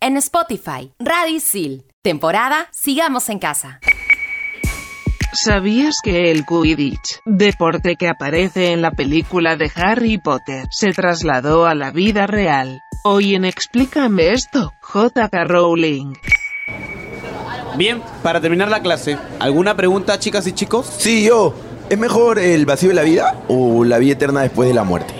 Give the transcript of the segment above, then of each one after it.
en Spotify. Radio Isil. Temporada Sigamos en Casa. ¿Sabías que el Quidditch, deporte que aparece en la película de Harry Potter, se trasladó a la vida real? Hoy en Explícame esto, J.K. Rowling. Bien, para terminar la clase, ¿alguna pregunta, chicas y chicos? Sí, yo. ¿Es mejor el vacío de la vida o la vida eterna después de la muerte?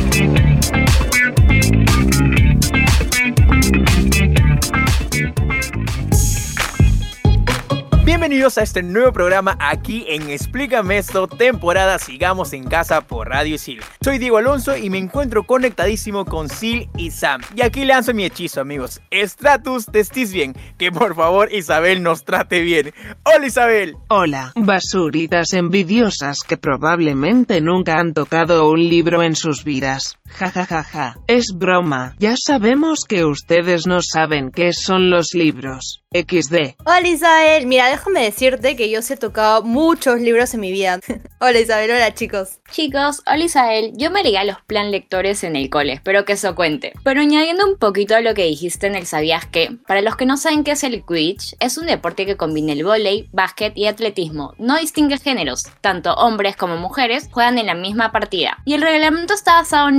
Bienvenidos a este nuevo programa aquí en Explícame esto, temporada Sigamos en Casa por Radio Sil. Soy Diego Alonso y me encuentro conectadísimo con Sil y Sam. Y aquí lanzo mi hechizo, amigos. Stratus, te estés bien. Que por favor Isabel nos trate bien. Hola Isabel. Hola, basuritas envidiosas que probablemente nunca han tocado un libro en sus vidas. Ja ja ja ja. Es broma. Ya sabemos que ustedes no saben qué son los libros. XD. Hola Isabel, mira, déjame decirte que yo sí he tocado muchos libros en mi vida. hola Isabel, hola chicos. Chicos, hola Isabel, yo me leí a los plan lectores en el cole, espero que eso cuente. Pero añadiendo un poquito a lo que dijiste en el Sabías que, para los que no saben qué es el Quidditch, es un deporte que combina el vóley, básquet y atletismo. No distingue géneros, tanto hombres como mujeres juegan en la misma partida. Y el reglamento está basado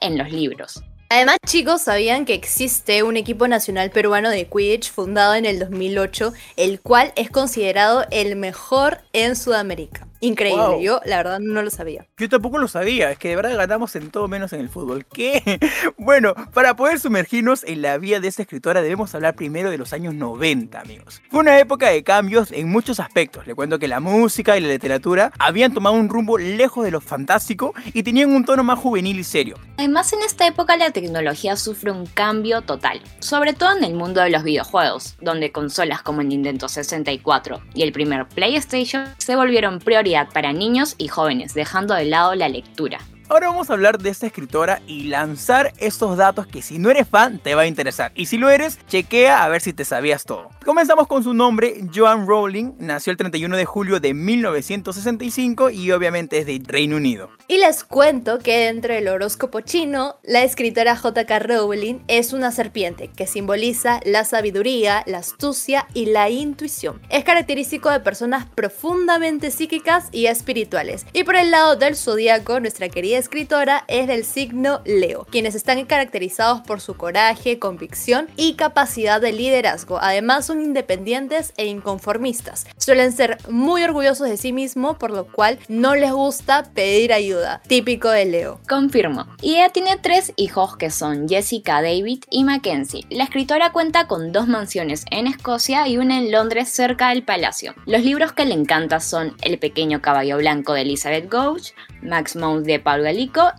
en los libros. Además, chicos, sabían que existe un equipo nacional peruano de Quidditch fundado en el 2008, el cual es considerado el mejor en Sudamérica. Increíble, yo la verdad no lo sabía. Yo tampoco lo sabía, es que de verdad ganamos en todo menos en el fútbol. ¿Qué? Bueno, para poder sumergirnos en la vida de esta escritora debemos hablar primero de los años 90, amigos. Fue una época de cambios en muchos aspectos. Le cuento que la música y la literatura habían tomado un rumbo lejos de lo fantástico y tenían un tono más juvenil y serio. Además, en esta época la tecnología sufre un cambio total, sobre todo en el mundo de los videojuegos, donde consolas como el Nintendo 64 y el primer PlayStation se volvieron prioridad para niños y jóvenes, dejando de lado la lectura. Ahora vamos a hablar de esta escritora y lanzar estos datos que si no eres fan te va a interesar. Y si lo eres, chequea a ver si te sabías todo. Comenzamos con su nombre, Joan Rowling. Nació el 31 de julio de 1965 y obviamente es de Reino Unido. Y les cuento que dentro del horóscopo chino, la escritora J.K. Rowling es una serpiente que simboliza la sabiduría, la astucia y la intuición. Es característico de personas profundamente psíquicas y espirituales. Y por el lado del zodiaco, nuestra querida escritora es del signo Leo, quienes están caracterizados por su coraje, convicción y capacidad de liderazgo. Además son independientes e inconformistas. Suelen ser muy orgullosos de sí mismos, por lo cual no les gusta pedir ayuda, típico de Leo. Confirmo. Y ella tiene tres hijos que son Jessica, David y Mackenzie. La escritora cuenta con dos mansiones en Escocia y una en Londres cerca del palacio. Los libros que le encantan son El pequeño caballo blanco de Elizabeth Gouge, Max Mount de Paul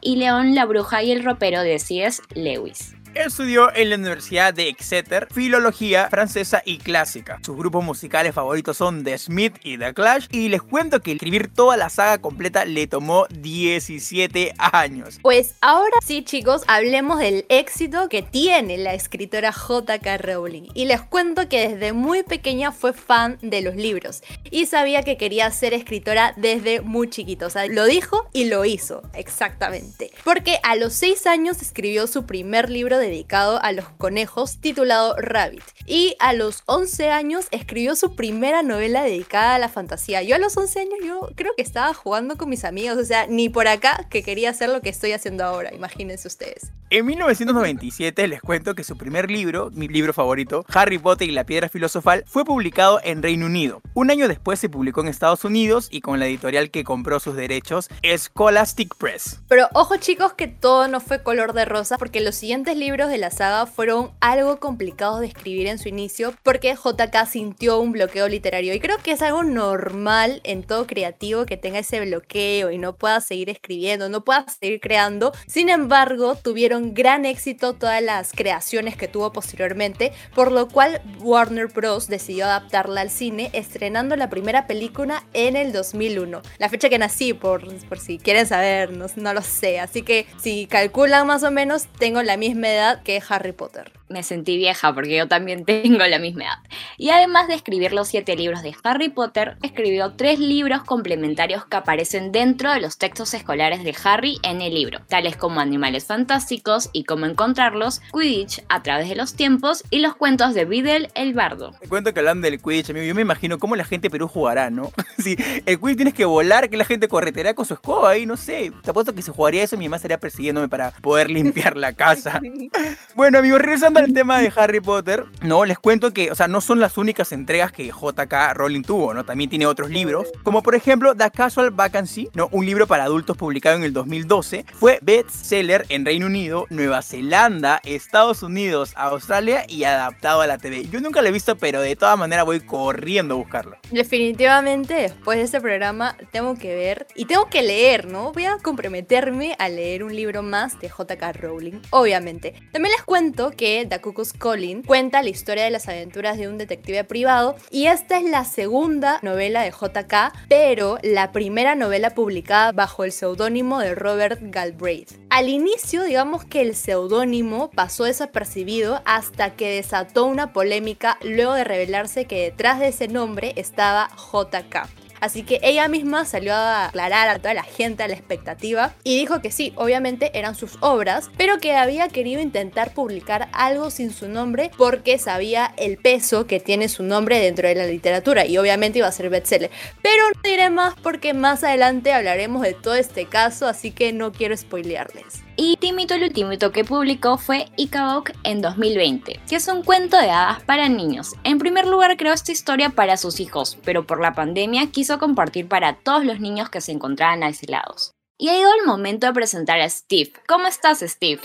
Y León la bruja y el ropero de C.S. Lewis. Estudió en la Universidad de Exeter filología francesa y clásica. Sus grupos musicales favoritos son The Smith y The Clash y les cuento que escribir toda la saga completa le tomó 17 años. Pues ahora sí chicos, hablemos del éxito que tiene la escritora J.K. Rowling. Y les cuento que desde muy pequeña fue fan de los libros y sabía que quería ser escritora desde muy chiquito. O sea, lo dijo y lo hizo, exactamente. Porque a los 6 años escribió su primer libro dedicado a los conejos titulado Rabbit. Y a los 11 años escribió su primera novela dedicada a la fantasía. Yo a los 11 años yo creo que estaba jugando con mis amigos, o sea, ni por acá que quería hacer lo que estoy haciendo ahora, imagínense ustedes. En 1997 les cuento que su primer libro, mi libro favorito, Harry Potter y la Piedra Filosofal, fue publicado en Reino Unido. Un año después se publicó en Estados Unidos y con la editorial que compró sus derechos, Scholastic Press. Pero ojo chicos que todo no fue color de rosa porque los siguientes libros de la saga fueron algo complicados de escribir en su inicio porque JK sintió un bloqueo literario y creo que es algo normal en todo creativo que tenga ese bloqueo y no pueda seguir escribiendo, no pueda seguir creando. Sin embargo, tuvieron gran éxito todas las creaciones que tuvo posteriormente, por lo cual Warner Bros. decidió adaptarla al cine, estrenando la primera película en el 2001. La fecha que nací, por, por si quieren saber, no, no lo sé. Así que si calculan más o menos, tengo la misma edad que Harry Potter me sentí vieja porque yo también tengo la misma edad. Y además de escribir los siete libros de Harry Potter, escribió tres libros complementarios que aparecen dentro de los textos escolares de Harry en el libro, tales como Animales Fantásticos y Cómo Encontrarlos, Quidditch a través de los tiempos y los cuentos de Biddle el Bardo. Te cuento que hablan del Quidditch, amigo. Yo me imagino cómo la gente de Perú jugará, ¿no? si el Quidditch tienes que volar, que la gente correterá con su escoba ahí, no sé. Te apuesto que si jugaría eso, mi mamá estaría persiguiéndome para poder limpiar la casa. bueno, amigos, regresando el tema de Harry Potter, no, les cuento que, o sea, no son las únicas entregas que JK Rowling tuvo, ¿no? También tiene otros libros, como por ejemplo The Casual Vacancy, ¿no? Un libro para adultos publicado en el 2012, fue bestseller en Reino Unido, Nueva Zelanda, Estados Unidos, Australia y adaptado a la TV. Yo nunca lo he visto, pero de todas maneras voy corriendo a buscarlo. Definitivamente, después de este programa, tengo que ver y tengo que leer, ¿no? Voy a comprometerme a leer un libro más de JK Rowling, obviamente. También les cuento que The Cuckoo's Calling cuenta la historia de las aventuras de un detective privado y esta es la segunda novela de JK, pero la primera novela publicada bajo el seudónimo de Robert Galbraith. Al inicio, digamos que el seudónimo pasó desapercibido hasta que desató una polémica luego de revelarse que detrás de ese nombre estaba JK. Así que ella misma salió a aclarar a toda la gente a la expectativa y dijo que sí, obviamente eran sus obras, pero que había querido intentar publicar algo sin su nombre porque sabía el peso que tiene su nombre dentro de la literatura y obviamente iba a ser bestseller. Pero no diré más porque más adelante hablaremos de todo este caso, así que no quiero spoilearles. Y Timito el último que publicó fue Ikabok en 2020, que es un cuento de hadas para niños. En primer lugar creó esta historia para sus hijos, pero por la pandemia quiso compartir para todos los niños que se encontraban aislados. Y ha ido el momento de presentar a Steve. ¿Cómo estás, Steve?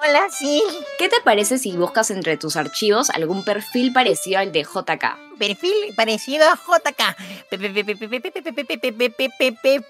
Hola, sí. ¿Qué te parece si buscas entre tus archivos algún perfil parecido al de JK? perfil parecido a JK.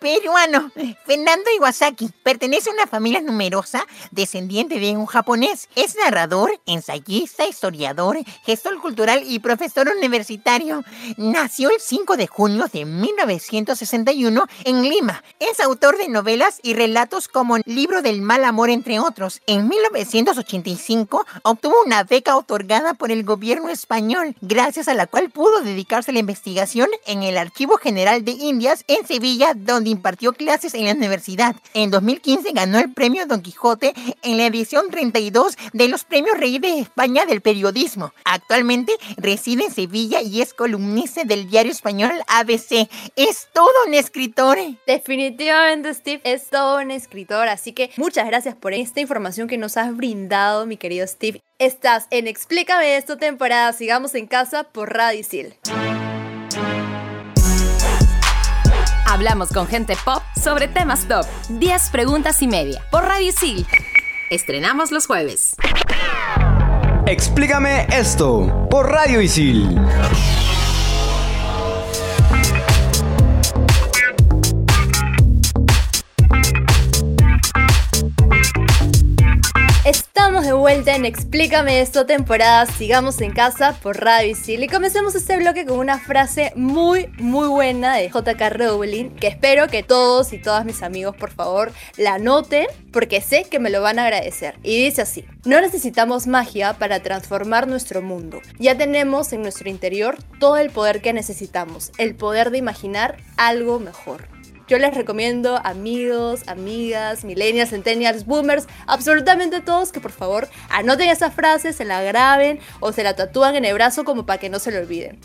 Peruano. Fernando Iwasaki. Pertenece a una familia numerosa, descendiente de un japonés. Es narrador, ensayista, historiador, gestor cultural y profesor universitario. Nació el 5 de junio de 1961 en Lima. Es autor de novelas y relatos como Libro del mal amor, entre otros. En 1985 obtuvo una beca otorgada por el gobierno español, gracias a la cual pudo dedicarse a la investigación en el Archivo General de Indias en Sevilla, donde impartió clases en la universidad. En 2015 ganó el premio Don Quijote en la edición 32 de los Premios Rey de España del Periodismo. Actualmente reside en Sevilla y es columnista del diario español ABC. Es todo un escritor. Definitivamente Steve es todo un escritor, así que muchas gracias por esta información que nos has brindado, mi querido Steve. Estás en Explícame esto temporada Sigamos en casa por Radicil. Hablamos con gente pop sobre temas top. 10 preguntas y media por Radicil. Estrenamos los jueves. Explícame esto por Radio Isil. Estamos de vuelta en Explícame esto temporada Sigamos en casa por Radio y comencemos este bloque con una frase muy muy buena de JK Rowling que espero que todos y todas mis amigos por favor la anoten porque sé que me lo van a agradecer. Y dice así no necesitamos magia para transformar nuestro mundo. Ya tenemos en nuestro interior todo el poder que necesitamos el poder de imaginar algo mejor yo les recomiendo amigos, amigas, millennials, centennials, boomers, absolutamente todos que por favor anoten esa frase, se la graben o se la tatúan en el brazo como para que no se lo olviden.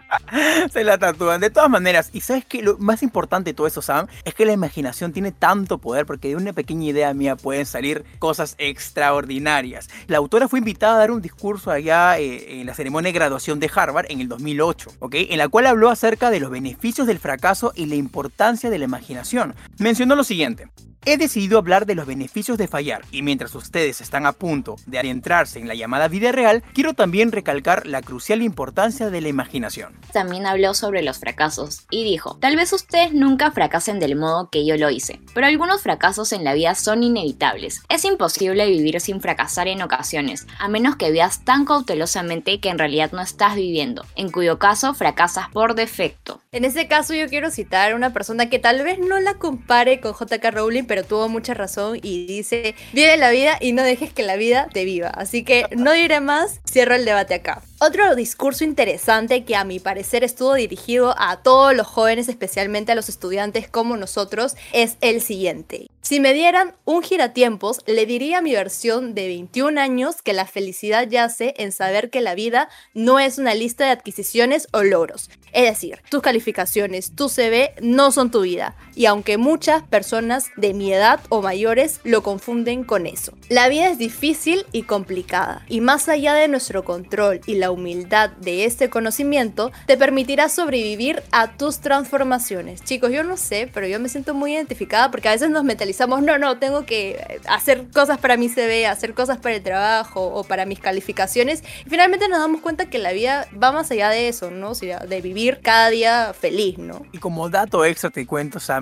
se la tatúan. De todas maneras, y sabes que lo más importante de todo eso, Sam, es que la imaginación tiene tanto poder porque de una pequeña idea mía pueden salir cosas extraordinarias. La autora fue invitada a dar un discurso allá eh, en la ceremonia de graduación de Harvard en el 2008, ¿ok? En la cual habló acerca de los beneficios del fracaso y la importancia de la imaginación. Mencionó lo siguiente. He decidido hablar de los beneficios de fallar. Y mientras ustedes están a punto de adentrarse en la llamada vida real, quiero también recalcar la crucial importancia de la imaginación. También habló sobre los fracasos y dijo, tal vez ustedes nunca fracasen del modo que yo lo hice, pero algunos fracasos en la vida son inevitables. Es imposible vivir sin fracasar en ocasiones, a menos que vivas tan cautelosamente que en realidad no estás viviendo, en cuyo caso fracasas por defecto. En ese caso yo quiero citar a una persona que tal vez no la compare con JK Rowling, pero tuvo mucha razón y dice, vive la vida y no dejes que la vida te viva. Así que no diré más, cierro el debate acá. Otro discurso interesante que a mi parecer estuvo dirigido a todos los jóvenes, especialmente a los estudiantes como nosotros, es el siguiente. Si me dieran un giratiempos, le diría a mi versión de 21 años que la felicidad yace en saber que la vida no es una lista de adquisiciones o logros. Es decir, tus calificaciones, tu CV no son tu vida. Y aunque muchas personas de mi edad o mayores lo confunden con eso. La vida es difícil y complicada. Y más allá de nuestro control y la humildad de este conocimiento, te permitirá sobrevivir a tus transformaciones. Chicos, yo no sé, pero yo me siento muy identificada porque a veces nos mentalizamos no, no, tengo que hacer cosas para mi CV, hacer cosas para el trabajo o para mis calificaciones. Y finalmente nos damos cuenta que la vida va más allá de eso, ¿no? O sea, de vivir cada día feliz, ¿no? Y como dato extra te cuento, o sea,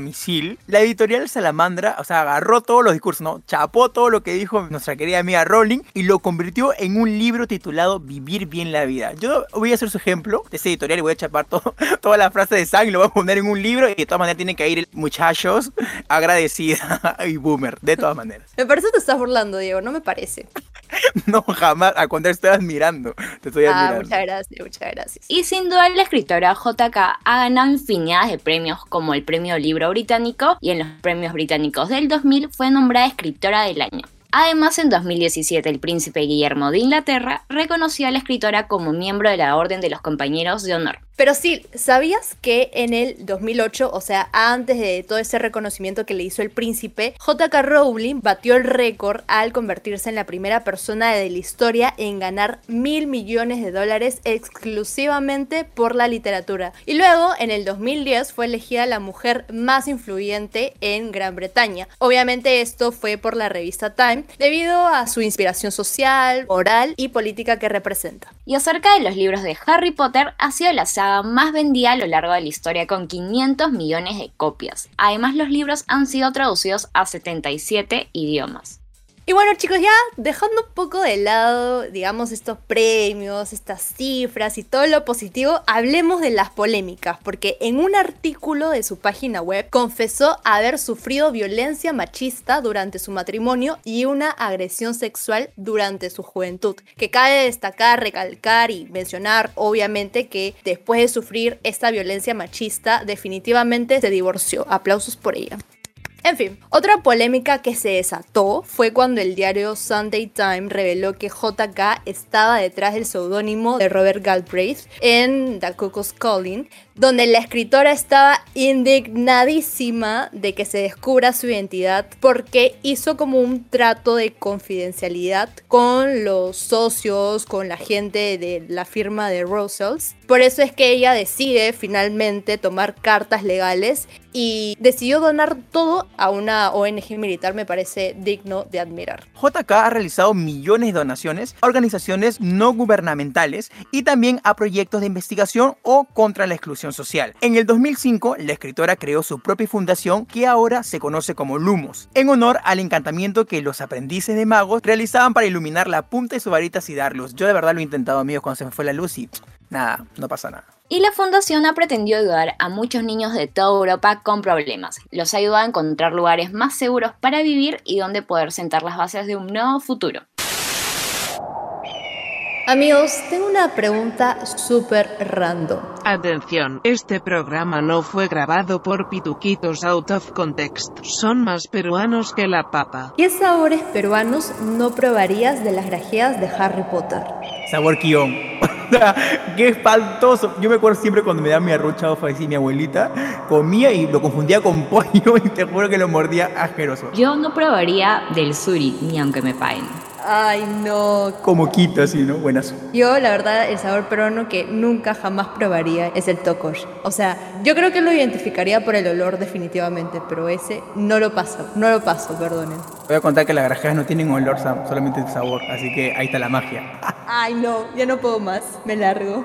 la editorial Salamandra, o sea, agarró todos los discursos, ¿no? Chapó todo lo que dijo nuestra querida amiga Rowling y lo convirtió en un libro titulado Vivir bien la vida. Yo voy a hacer su ejemplo de ese editorial y voy a chapar todo, toda la frase de Sang y lo voy a poner en un libro y de todas maneras tienen que ir muchachos agradecida y boomer, de todas maneras. Me parece que te estás burlando, Diego, no me parece. no, jamás, a cuando estoy admirando, te estoy ah, admirando. Muchas gracias, muchas gracias. Y sin duda la escritora JK ha ganado infinidad de premios como el Premio Libro Británico y en los Premios Británicos del 2000 fue nombrada escritora del año. Además, en 2017 el príncipe Guillermo de Inglaterra reconoció a la escritora como miembro de la Orden de los Compañeros de Honor. Pero sí, ¿sabías que en el 2008, o sea, antes de todo ese reconocimiento que le hizo el príncipe, JK Rowling batió el récord al convertirse en la primera persona de la historia en ganar mil millones de dólares exclusivamente por la literatura? Y luego, en el 2010, fue elegida la mujer más influyente en Gran Bretaña. Obviamente esto fue por la revista Time, debido a su inspiración social, moral y política que representa. Y acerca de los libros de Harry Potter, ha sido la más vendida a lo largo de la historia con 500 millones de copias. Además, los libros han sido traducidos a 77 idiomas. Y bueno chicos, ya dejando un poco de lado, digamos, estos premios, estas cifras y todo lo positivo, hablemos de las polémicas, porque en un artículo de su página web confesó haber sufrido violencia machista durante su matrimonio y una agresión sexual durante su juventud. Que cabe destacar, recalcar y mencionar, obviamente, que después de sufrir esta violencia machista, definitivamente se divorció. Aplausos por ella. En fin, otra polémica que se desató fue cuando el diario Sunday Times reveló que JK estaba detrás del seudónimo de Robert Galbraith en The Cocos Calling, donde la escritora estaba indignadísima de que se descubra su identidad porque hizo como un trato de confidencialidad con los socios, con la gente de la firma de Russells. Por eso es que ella decide finalmente tomar cartas legales y decidió donar todo a una ONG militar, me parece digno de admirar. JK ha realizado millones de donaciones a organizaciones no gubernamentales y también a proyectos de investigación o contra la exclusión social. En el 2005, la escritora creó su propia fundación que ahora se conoce como Lumos, en honor al encantamiento que los aprendices de magos realizaban para iluminar la punta de su varita y dar luz. Yo de verdad lo he intentado, amigos, cuando se me fue la luz y nada, no pasa nada. Y la fundación ha pretendido ayudar a muchos niños de toda Europa con problemas. Los ha ayudado a encontrar lugares más seguros para vivir y donde poder sentar las bases de un nuevo futuro. Amigos, tengo una pregunta súper random. Atención, este programa no fue grabado por pituquitos out of context. Son más peruanos que la papa. ¿Qué sabores peruanos no probarías de las grajeas de Harry Potter? Sabor guion. qué espantoso. Yo me acuerdo siempre cuando me daban mi arroz chaufa y mi abuelita, comía y lo confundía con pollo y te juro que lo mordía asqueroso. Yo no probaría del suri, ni aunque me paguen. Ay, no. Como quita, así, ¿no? Buenas. Yo, la verdad, el sabor peruano que nunca jamás probaría es el tokosh. O sea, yo creo que lo identificaría por el olor definitivamente, pero ese no lo paso, no lo paso, perdonen. Voy a contar que las grajeas no tienen olor, solamente el sabor, así que ahí está la magia. Ay, no, ya no puedo más, me largo.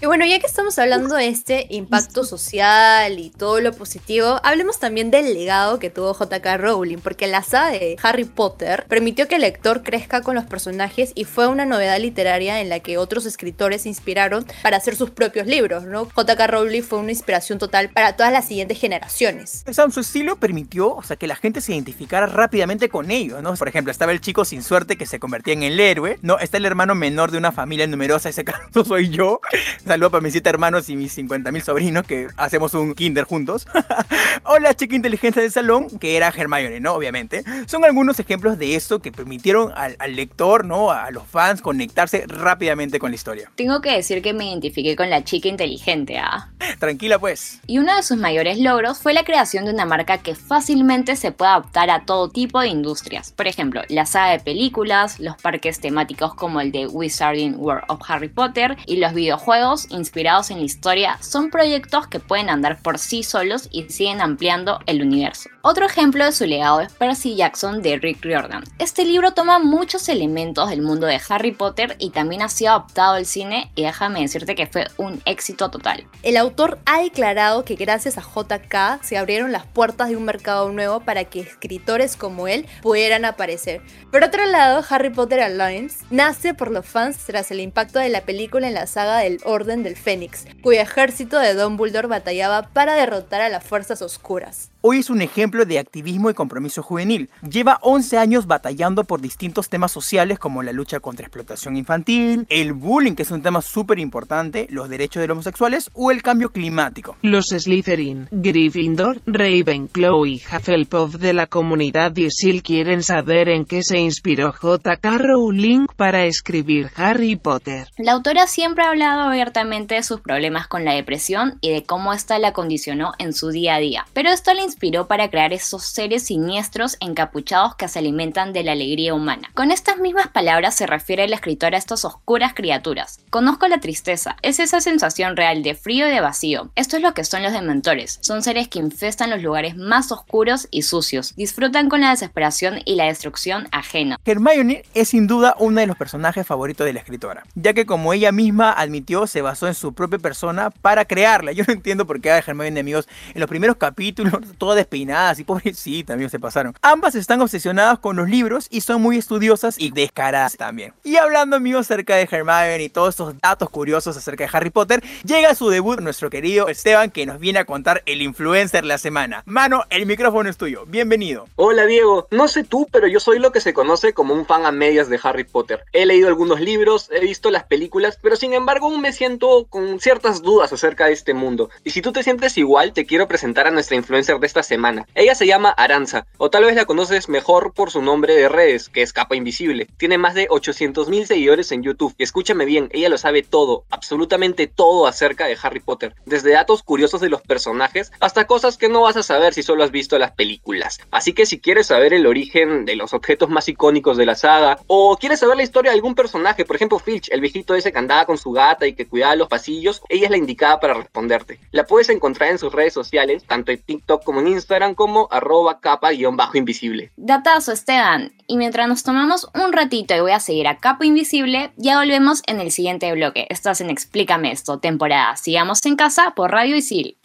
Y bueno, ya que estamos hablando de este impacto social y todo lo positivo, hablemos también del legado que tuvo JK Rowling, porque la saga de Harry Potter permitió que el lector crezca con los personajes y fue una novedad literaria en la que otros escritores se inspiraron para hacer sus propios libros, ¿no? JK Rowling fue una inspiración total para todas las siguientes generaciones. Sam, su estilo permitió, o sea, que la gente se identificara rápidamente con ellos, ¿no? Por ejemplo, estaba el chico sin suerte que se convertía en el héroe, ¿no? Está el hermano menor de una familia numerosa, ese caso soy yo. Saludo para mis siete hermanos y mis 50 mil sobrinos que hacemos un kinder juntos. o la chica inteligencia del salón, que era Hermione, ¿no? Obviamente. Son algunos ejemplos de esto que permitieron al, al lector, ¿no? A los fans conectarse rápidamente con la historia. Tengo que decir que me identifiqué con la chica inteligente, ¿ah? Tranquila pues. Y uno de sus mayores logros fue la creación de una marca que fácilmente se puede adaptar a todo tipo de industrias. Por ejemplo, la saga de películas, los parques temáticos como el de Wizarding World of Harry Potter y los videojuegos inspirados en la historia son proyectos que pueden andar por sí solos y siguen ampliando el universo. Otro ejemplo de su legado es Percy Jackson de Rick Riordan. Este libro toma muchos elementos del mundo de Harry Potter y también ha sido adaptado al cine y déjame decirte que fue un éxito total. El autor ha declarado que gracias a JK se abrieron las puertas de un mercado nuevo para que escritores como él pudieran aparecer. Por otro lado, Harry Potter Alliance nace por los fans tras el impacto de la película en la saga del Orden del Fénix, cuyo ejército de Dumbledore batallaba para derrotar a las fuerzas oscuras. Hoy es un ejemplo de activismo y compromiso juvenil. Lleva 11 años batallando por distintos temas sociales como la lucha contra explotación infantil, el bullying, que es un tema súper importante, los derechos de los homosexuales o el cambio climático. Los Slytherin, Gryffindor, Ravenclaw y Hufflepuff de la comunidad Isil quieren saber en qué se inspiró J.K. Rowling para escribir Harry Potter. La autora siempre ha hablado abiertamente de sus problemas con la depresión y de cómo ésta la condicionó en su día a día. Pero esto la inspiró para crear esos seres siniestros encapuchados que se alimentan de la alegría humana. Con estas mismas palabras se refiere la escritora a estas oscuras criaturas. Conozco la tristeza, es esa sensación real de frío y de vacío. Esto es lo que son los dementores, son seres que infestan los lugares más oscuros y sucios, disfrutan con la desesperación y la destrucción ajena. Hermione es sin duda uno de los personajes favoritos de la escritora, ya que como ella misma admitió, se basó en su propia persona para crearla. Yo no entiendo por qué a Hermione, amigos, en los primeros capítulos, todas despeinadas y pobrecita, amigos, se pasaron. Ambas están obsesionadas con los libros y son muy estudiosas y descaradas también. Y hablando, amigos, acerca de Hermione y todos estos datos curiosos acerca de Harry Potter, llega su debut nuestro querido Esteban, que nos viene a contar el influencer la semana. Mano, el micrófono es tuyo. Bienvenido. Hola, Diego. No sé tú, pero yo soy lo que se conoce como un fan a medias de Harry Potter. He leído algunos libros, he visto las películas, pero sin embargo aún me siento con ciertas dudas acerca de este mundo. Y si tú te sientes igual, te quiero presentar a nuestra influencer de esta semana. Ella se llama Aranza, o tal vez la conoces mejor por su nombre de redes, que es Capa Invisible. Tiene más de 800 mil seguidores en YouTube. Escúchame bien, ella lo sabe todo, absolutamente todo acerca de Harry Potter. Desde datos curiosos de los personajes hasta cosas que no vas a saber si solo has visto las películas. Así que si quieres saber el origen de los objetos más icónicos de la saga, o quieres saber la historia de algún personaje, por ejemplo Filch, el viejito ese que andaba con su gata y que cuidaba los pasillos, ella es la indicada para responderte. La puedes encontrar en sus redes sociales, tanto en TikTok como en Instagram, como arroba capa-invisible. Datazo, Esteban. Y mientras nos tomamos un ratito y voy a seguir a Capa Invisible, ya volvemos en el siguiente bloque. Estás en Explícame esto, temporada Sigamos en casa por Radio Isil.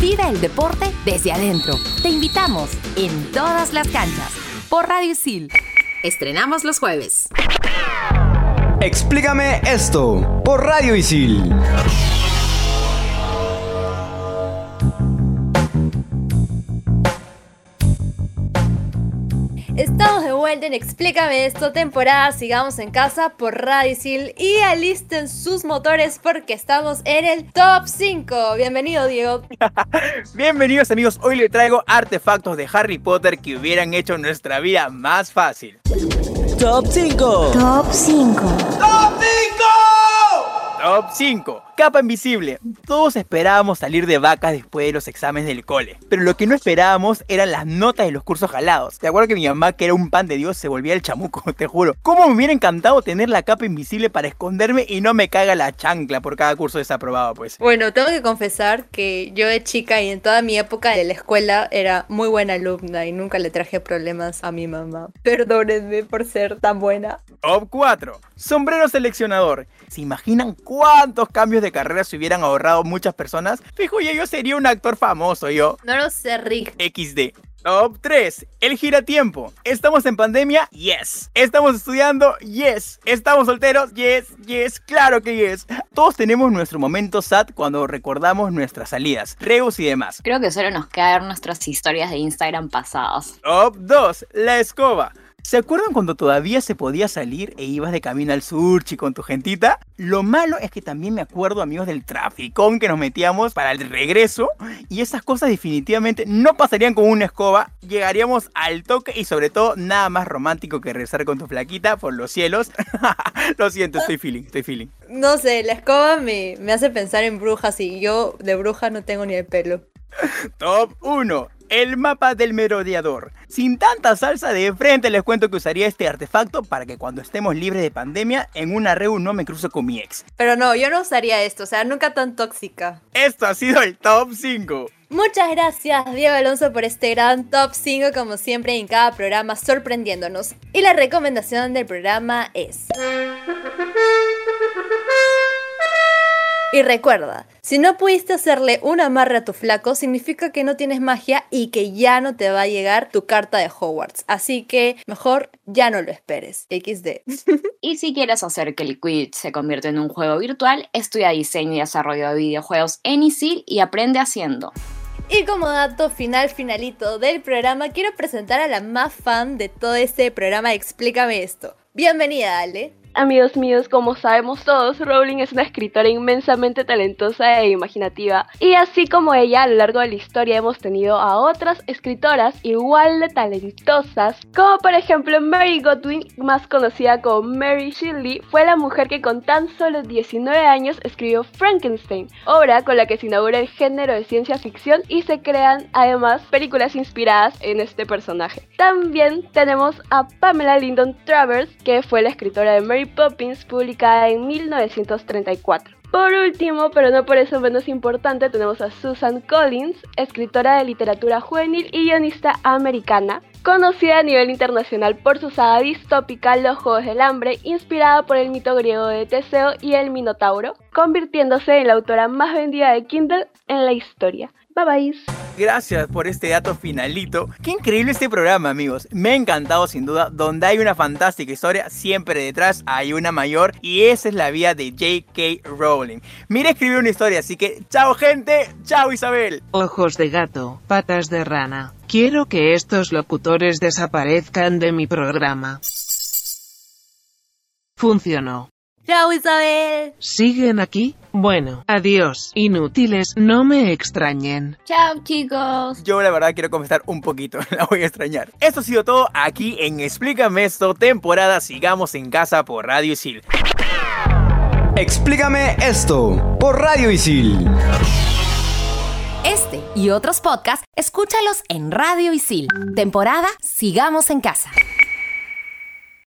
Vive el deporte desde adentro. Te invitamos en todas las canchas por Radio Isil. Estrenamos los jueves. Explícame esto por Radio Isil. Estamos de vuelta en Explícame esto, temporada Sigamos en casa por Radicil y alisten sus motores porque estamos en el top 5. Bienvenido, Diego. Bienvenidos, amigos. Hoy le traigo artefactos de Harry Potter que hubieran hecho nuestra vida más fácil. Top 5. Top 5. ¡Top 5! Top 5. Capa invisible. Todos esperábamos salir de vacas después de los exámenes del cole. Pero lo que no esperábamos eran las notas de los cursos jalados. Te acuerdo que mi mamá, que era un pan de Dios, se volvía el chamuco, te juro. ¿Cómo me hubiera encantado tener la capa invisible para esconderme y no me caiga la chancla por cada curso desaprobado, pues? Bueno, tengo que confesar que yo de chica y en toda mi época de la escuela era muy buena alumna y nunca le traje problemas a mi mamá. Perdónenme por ser tan buena. Top 4. Sombrero seleccionador. ¿Se imaginan cuántos cambios de carrera se hubieran ahorrado muchas personas? Fijo, ya yo sería un actor famoso, yo. No lo sé, Rick. XD. Top 3. El giratiempo. ¿Estamos en pandemia? Yes. ¿Estamos estudiando? Yes. ¿Estamos solteros? Yes, yes, claro que yes. Todos tenemos nuestro momento sad cuando recordamos nuestras salidas, reus y demás. Creo que solo nos queda ver nuestras historias de Instagram pasadas. Top 2. La escoba. ¿Se acuerdan cuando todavía se podía salir e ibas de camino al surchi con tu gentita? Lo malo es que también me acuerdo, amigos, del traficón que nos metíamos para el regreso. Y esas cosas definitivamente no pasarían con una escoba. Llegaríamos al toque y sobre todo nada más romántico que rezar con tu flaquita por los cielos. Lo siento, estoy feeling, estoy feeling. No sé, la escoba me, me hace pensar en brujas y yo de bruja no tengo ni el pelo. Top 1. El mapa del merodeador. Sin tanta salsa de frente les cuento que usaría este artefacto para que cuando estemos libres de pandemia en una reu no me cruce con mi ex. Pero no, yo no usaría esto, o sea, nunca tan tóxica. Esto ha sido el top 5. Muchas gracias Diego Alonso por este gran top 5 como siempre en cada programa sorprendiéndonos. Y la recomendación del programa es... Y recuerda, si no pudiste hacerle un amarre a tu flaco, significa que no tienes magia y que ya no te va a llegar tu carta de Hogwarts. Así que mejor ya no lo esperes. XD. y si quieres hacer que el Quidditch se convierta en un juego virtual, estudia diseño y desarrollo de videojuegos en ISIL y aprende haciendo. Y como dato final finalito del programa, quiero presentar a la más fan de todo este programa Explícame esto. Bienvenida, Ale. Amigos míos, como sabemos todos, Rowling es una escritora inmensamente talentosa e imaginativa. Y así como ella, a lo largo de la historia hemos tenido a otras escritoras igual de talentosas, como por ejemplo Mary Godwin, más conocida como Mary Shelley, fue la mujer que con tan solo 19 años escribió Frankenstein, obra con la que se inaugura el género de ciencia ficción y se crean además películas inspiradas en este personaje. También tenemos a Pamela Lyndon Travers, que fue la escritora de Poppins, publicada en 1934. Por último, pero no por eso menos importante, tenemos a Susan Collins, escritora de literatura juvenil y guionista americana, conocida a nivel internacional por su saga distópica Los Juegos del Hambre, inspirada por el mito griego de Teseo y el Minotauro, convirtiéndose en la autora más vendida de Kindle en la historia. Bye bye. Gracias por este dato finalito. Qué increíble este programa, amigos. Me ha encantado sin duda. Donde hay una fantástica historia, siempre detrás hay una mayor. Y esa es la vía de J.K. Rowling. Mira, escribir una historia, así que chao gente, chao Isabel. Ojos de gato, patas de rana. Quiero que estos locutores desaparezcan de mi programa. Funcionó. Chao Isabel. ¿Siguen aquí? Bueno, adiós. Inútiles, no me extrañen. Chao chicos. Yo la verdad quiero confesar un poquito, la voy a extrañar. Esto ha sido todo aquí en Explícame esto, temporada Sigamos en Casa por Radio Isil. Explícame esto por Radio Isil. Este y otros podcasts, escúchalos en Radio Isil. Temporada Sigamos en Casa.